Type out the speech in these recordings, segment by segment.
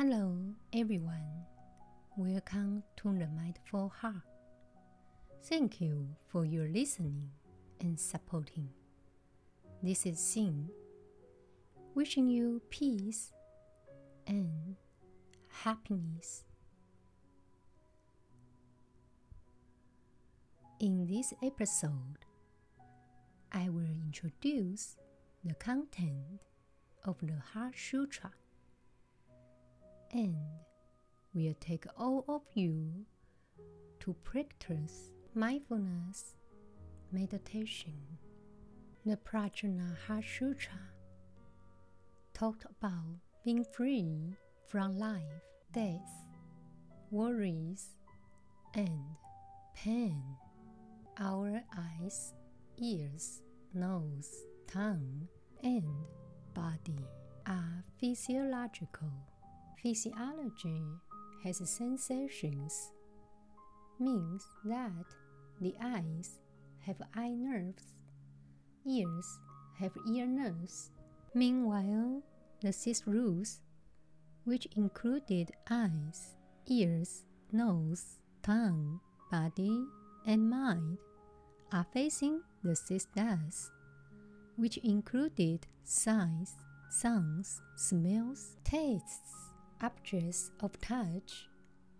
Hello, everyone. Welcome to the Mindful Heart. Thank you for your listening and supporting. This is Xin, wishing you peace and happiness. In this episode, I will introduce the content of the Heart Sutra and will take all of you to practice mindfulness meditation. The Prajna Sutra talked about being free from life, death, worries, and pain. Our eyes, ears, nose, tongue, and body are physiological. Physiology has sensations, means that the eyes have eye nerves, ears have ear nerves. Meanwhile, the six roots, which included eyes, ears, nose, tongue, body, and mind, are facing the six dusts, which included sights, sounds, smells, tastes, objects of touch,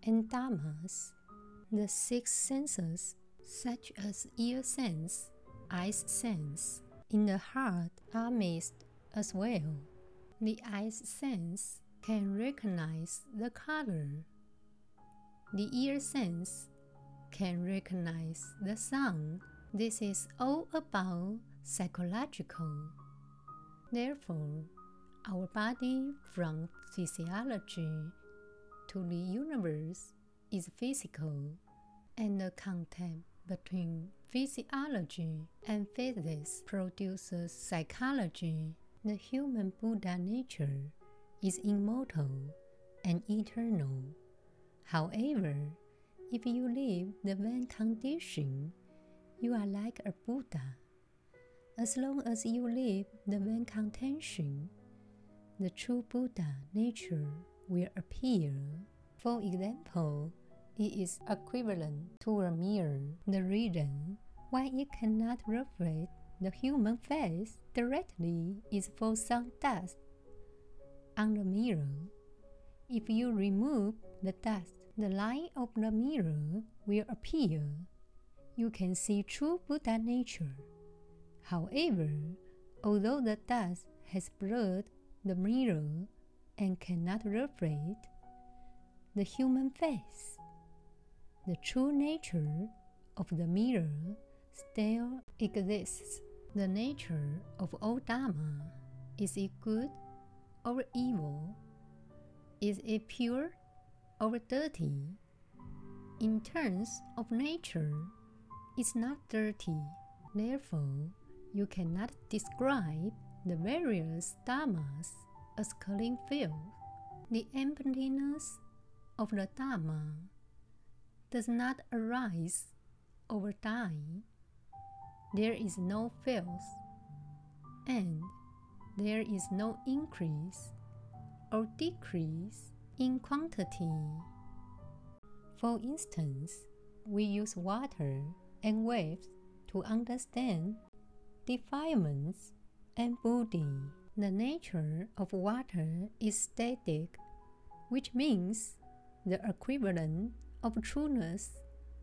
and dhammas. The six senses, such as ear sense, eyes sense, in the heart are mixed as well. The eyes sense can recognize the color. The ear sense can recognize the sound. This is all about psychological. Therefore, our body from physiology to the universe is physical, and the contact between physiology and physics produces psychology. The human Buddha nature is immortal and eternal. However, if you live the vain condition, you are like a Buddha. As long as you live the vain contention, the true Buddha nature will appear. For example, it is equivalent to a mirror. The reason why it cannot reflect the human face directly is for some dust on the mirror. If you remove the dust, the light of the mirror will appear. You can see true Buddha nature. However, although the dust has blurred the mirror and cannot reflect the human face, the true nature of the mirror still exists. The nature of all Dharma is it good or evil? Is it pure or dirty? In terms of nature, it's not dirty. Therefore, you cannot describe the various dharmas as clean field. The emptiness of the dharma does not arise over time. There is no filth, and there is no increase or decrease in quantity. For instance, we use water and waves to understand defilements and Bodhi. The nature of water is static, which means the equivalent of trueness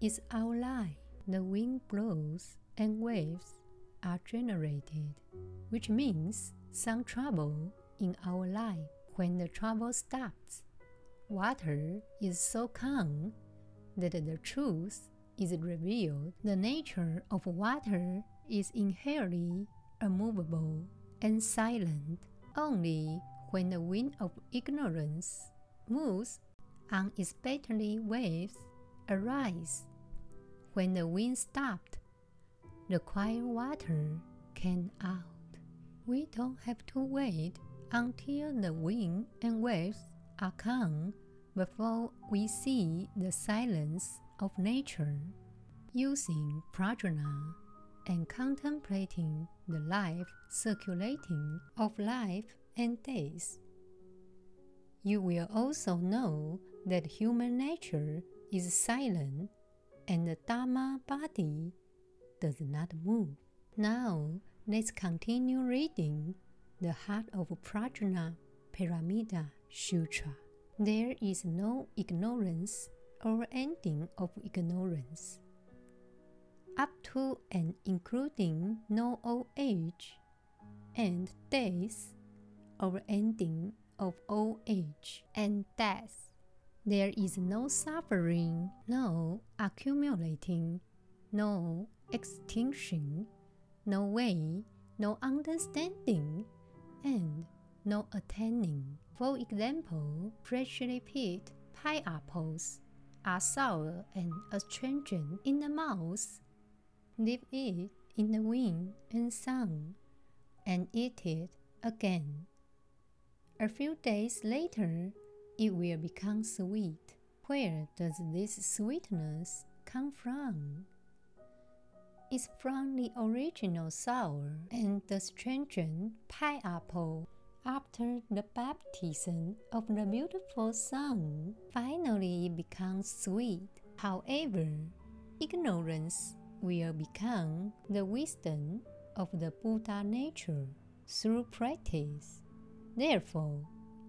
is our life. The wind blows and waves are generated, which means some trouble in our life. When the trouble stops, water is so calm that the truth is revealed. The nature of water is inherently immovable and silent. Only when the wind of ignorance moves, unexpectedly waves arise. When the wind stopped, the quiet water came out. We don't have to wait until the wind and waves are calm before we see the silence of nature. Using prajna and contemplating the life circulating of life and death. you will also know that human nature is silent and the Dharma body does not move. Now, let's continue reading the Heart of Prajna Paramita Sutra. There is no ignorance or ending of ignorance. Up to and including no old age and death or ending of old age and death. There is no suffering, no accumulating, no extinction, no way, no understanding, and no attaining. For example, freshly picked pineapples are sour and astringent in the mouth. Leave it in the wind and sun, and eat it again. A few days later, it will become sweet. Where does this sweetness come from? It's from the original sour and the stringent pineapple. After the baptism of the beautiful sun, finally it becomes sweet. However, ignorance will become the wisdom of the Buddha nature through practice. Therefore,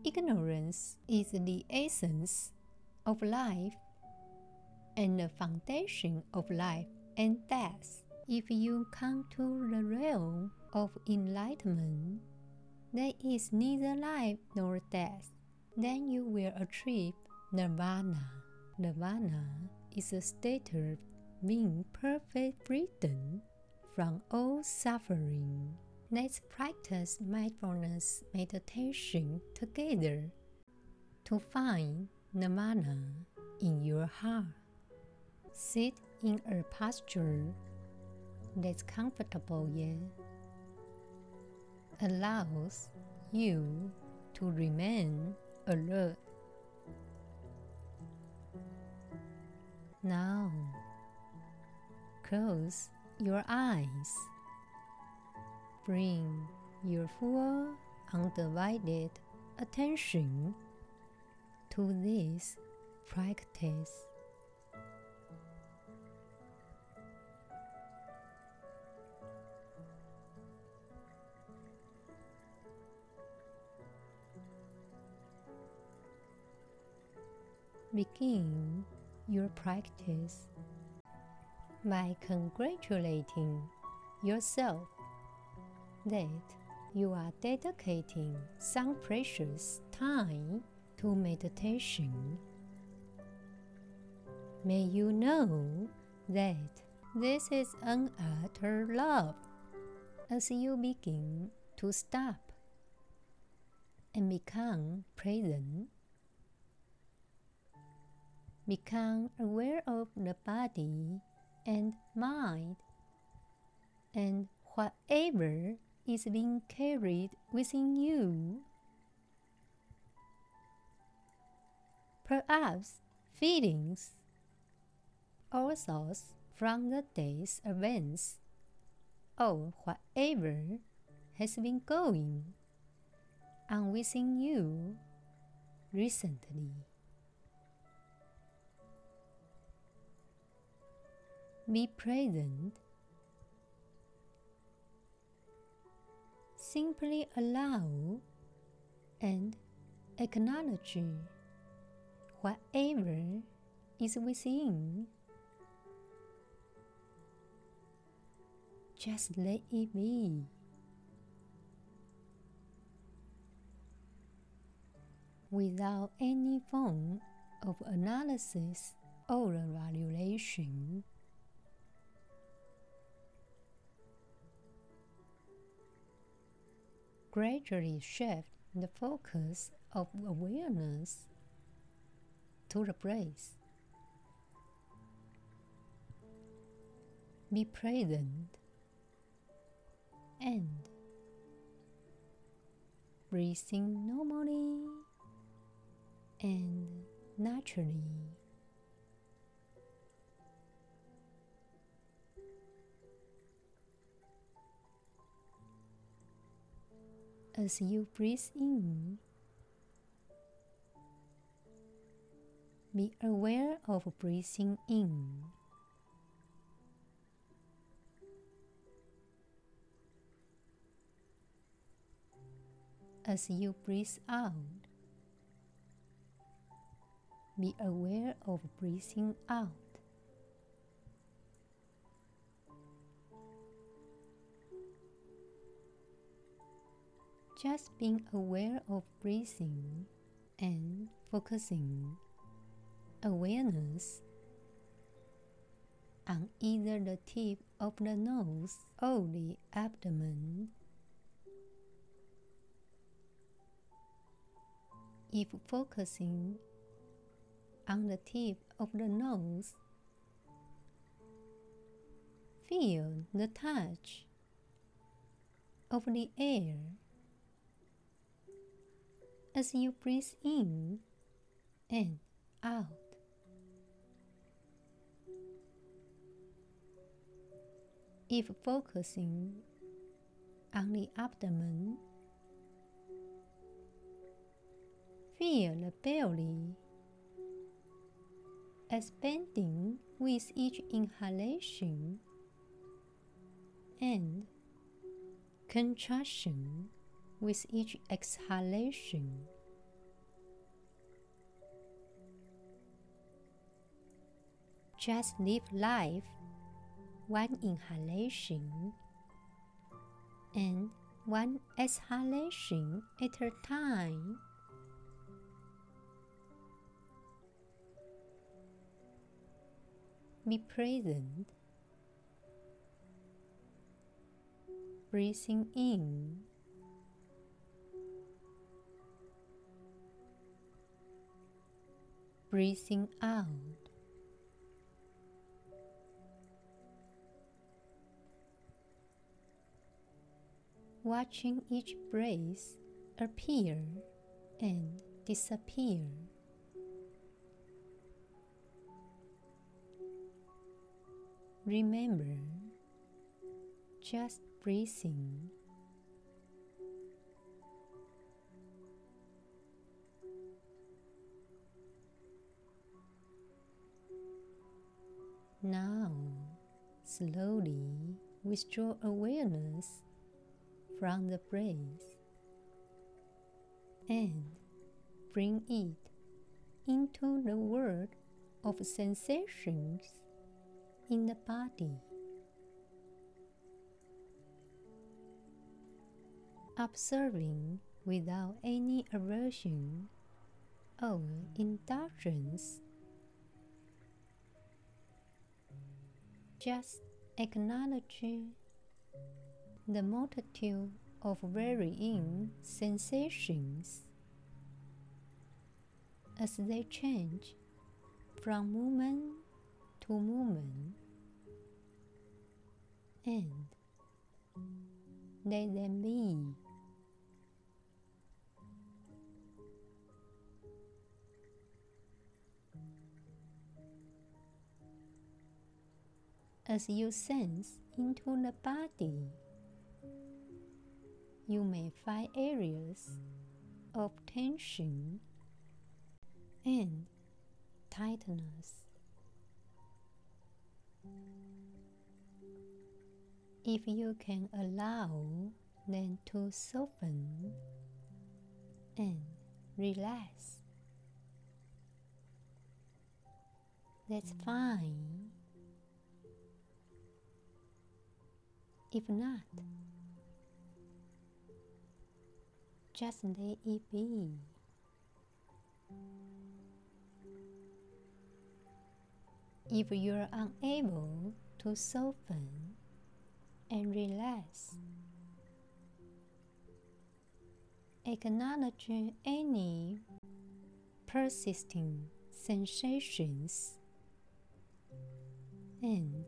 ignorance is the essence of life and the foundation of life and death. If you come to the realm of enlightenment, there is neither life nor death. Then you will achieve nirvana. Nirvana is a state of being perfect freedom from all suffering. Let's practice mindfulness meditation together to find nirvana in your heart. Sit in a posture that's comfortable yet allows you to remain alert. Now, close your eyes. Bring your full, undivided attention to this practice. Begin your practice by congratulating yourself that you are dedicating some precious time to meditation. May you know that this is an utter love as you begin to stop and become present. Become aware of the body and mind and whatever is being carried within you. Perhaps feelings or thoughts from the day's events or whatever has been going on within you recently. Be present simply allow and acknowledge whatever is within. Just let it be. Without any form of analysis or evaluation. Gradually shift the focus of awareness to the breath. Be present and breathing normally and naturally. As you breathe in, Be aware of breathing in. As you breathe out, be aware of breathing out. Just being aware of breathing and focusing awareness on either the tip of the nose or the abdomen. If focusing on the tip of the nose, feel the touch of the air as you breathe in and out. If focusing on the abdomen, feel the belly expanding with each inhalation and contraction with each exhalation. Just live life one inhalation and one exhalation at a time. Be present, breathing in breathing out. Watching each breath appear and disappear. Remember, just breathing Now, slowly withdraw awareness from the breath and bring it into the world of sensations in the body. Observing without any aversion or indulgence Just acknowledge the multitude of varying sensations as they change from moment to moment and let them be. As you sense into the body, you may find areas of tension and tightness. If you can allow them to soften and relax, that's fine. If not, just let it be. If you're unable to soften and relax, acknowledge any persisting sensations and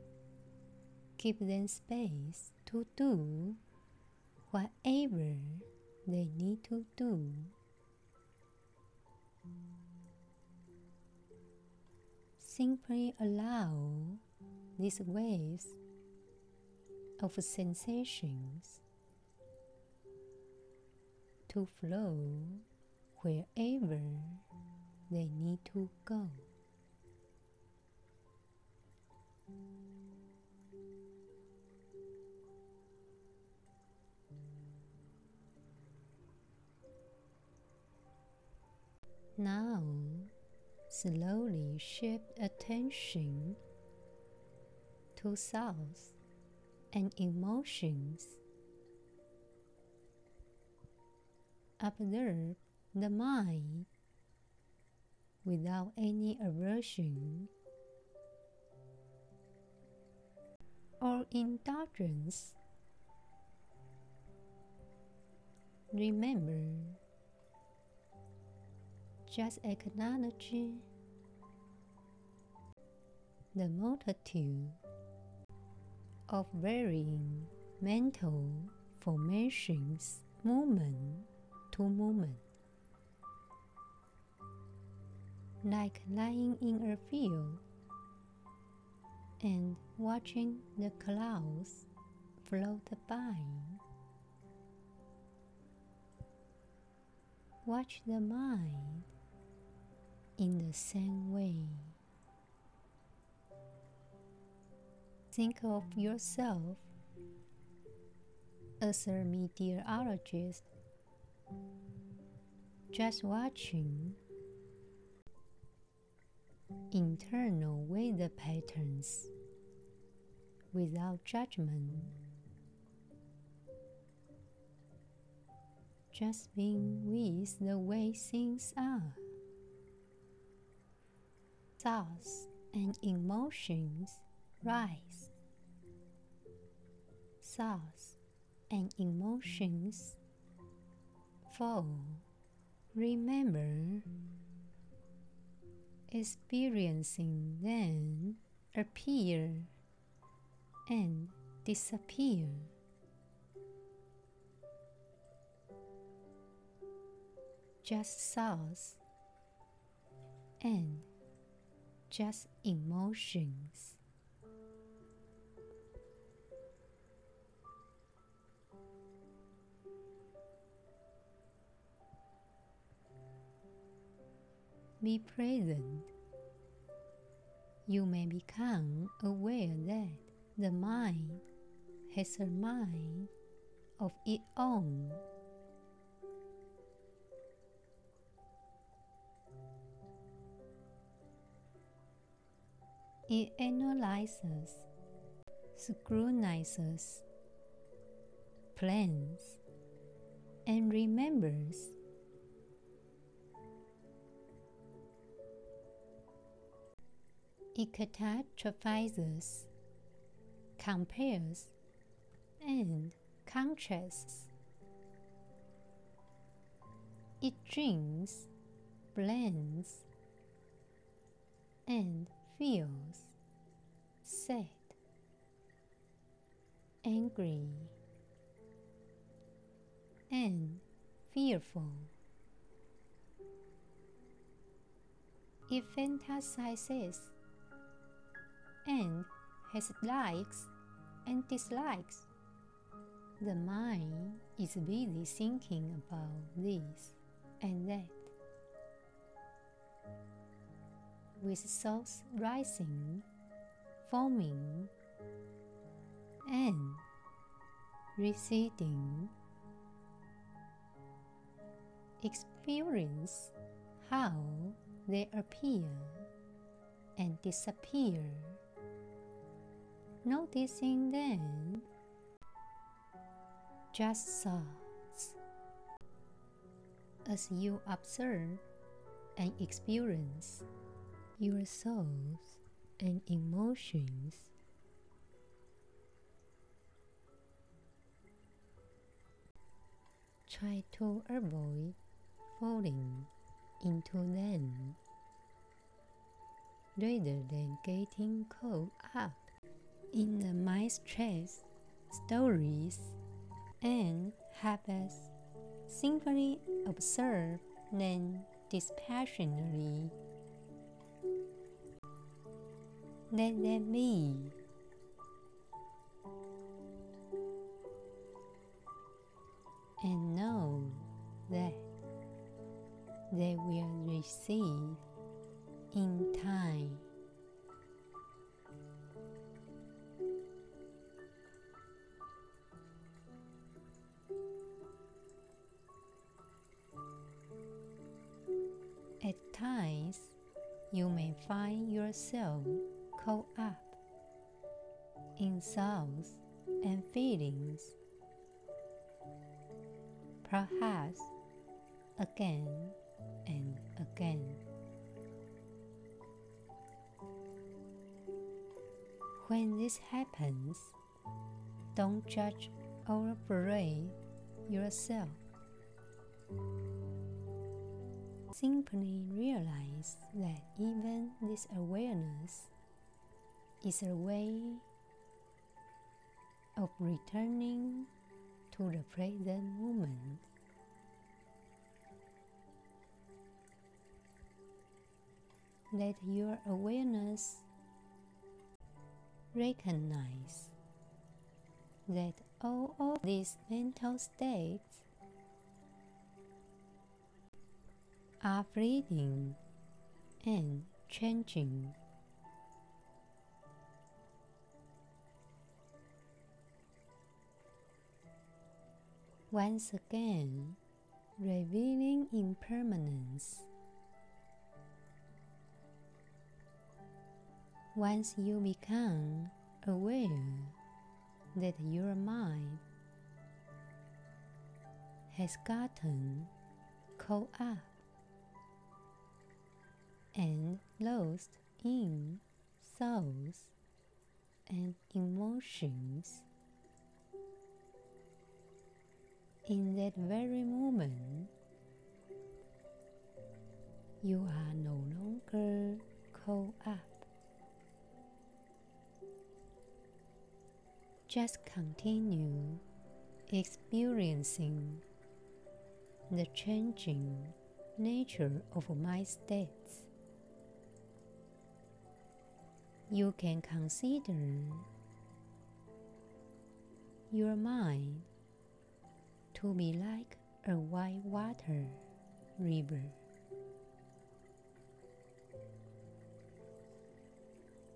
give them space to do whatever they need to do. Simply allow these waves of sensations to flow wherever they need to go. Now, slowly shift attention to thoughts and emotions. Observe the mind without any aversion or indulgence. Remember, just acknowledging the multitude of varying mental formations moment to moment. Like lying in a field and watching the clouds float by. Watch the mind in the same way. Think of yourself as a meteorologist just watching internal weather patterns without judgment. Just being with the way things are. Thoughts and emotions rise. Thoughts and emotions fall. Remember, experiencing them appear and disappear. Just thoughts and just emotions. Be present. You may become aware that the mind has a mind of its own. It analyzes, scrutinizes, plans, and remembers. It catastrophizes, compares, and contrasts. It drinks, blends, and feels sad, angry, and fearful. It fantasizes and has likes and dislikes. The mind is busy thinking about this and that. With thoughts rising, forming, and receding. Experience how they appear and disappear. Noticing them. Just thoughts. As you observe and experience your thoughts and emotions. Try to avoid falling into them rather than getting caught up in the mind stress stories and habits simply observe them dispassionately let them be. And know that they will receive in time. At times, you may find yourself caught up in thoughts and feelings. Perhaps again and again. When this happens, don't judge or berate yourself. Simply realize that even this awareness is a way of returning to the present moment. Let your awareness recognize that all of these mental states are fleeting and changing. Once again, revealing impermanence. Once you become aware that your mind has gotten caught up and lost in thoughts and emotions. In that very moment, you are no longer caught up. Just continue experiencing the changing nature of my states. You can consider your mind to be like a white water river.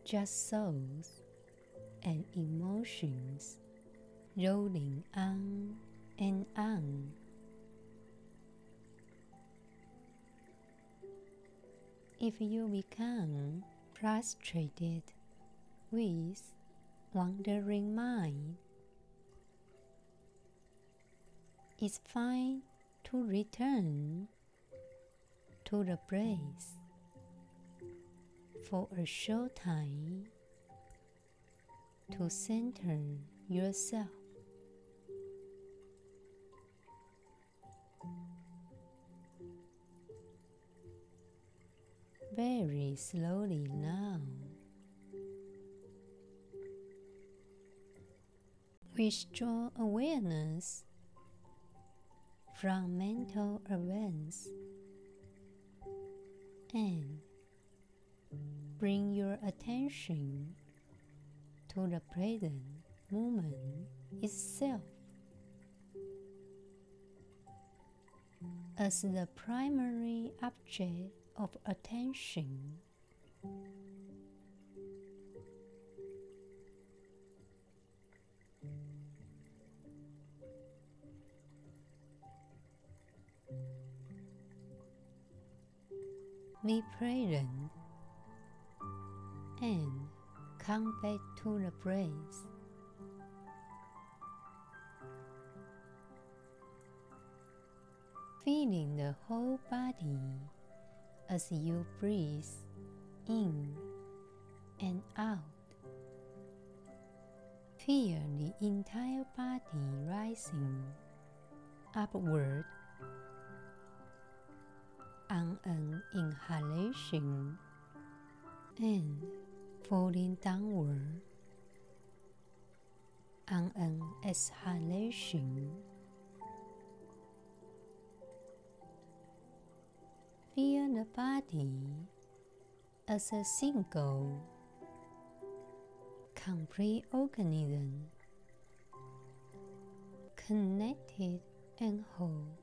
Just souls and emotions rolling on and on. If you become frustrated with wandering mind, it's fine to return to the place for a short time to center yourself. Very slowly now. Withdraw awareness from mental events and bring your attention to the present moment itself as the primary object of attention. Be present and come back to the breath. Feeling the whole body as you breathe in and out. Feel the entire body rising upward on an inhalation and falling downward on an exhalation. Feel the body as a single, complete organism, connected and whole.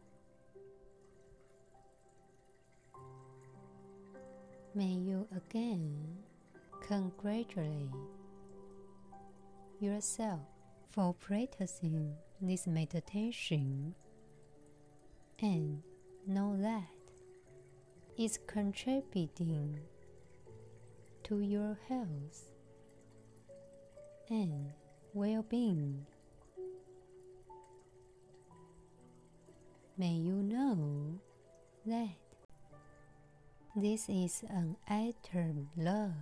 May you again congratulate yourself for practicing this meditation and know that is contributing to your health and well being. May you know that this is an eternal love.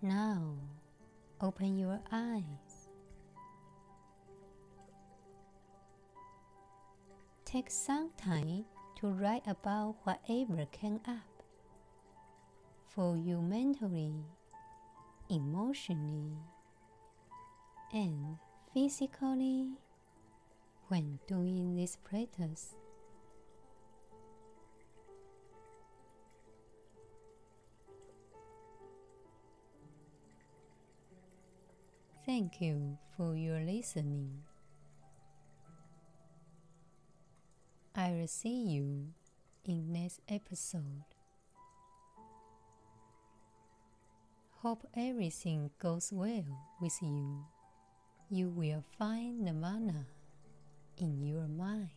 Now, open your eyes. Take some time to write about whatever came up for you mentally, emotionally, and physically when doing this practice. Thank you for your listening. I will see you in next episode. Hope everything goes well with you. You will find nirvana in your mind.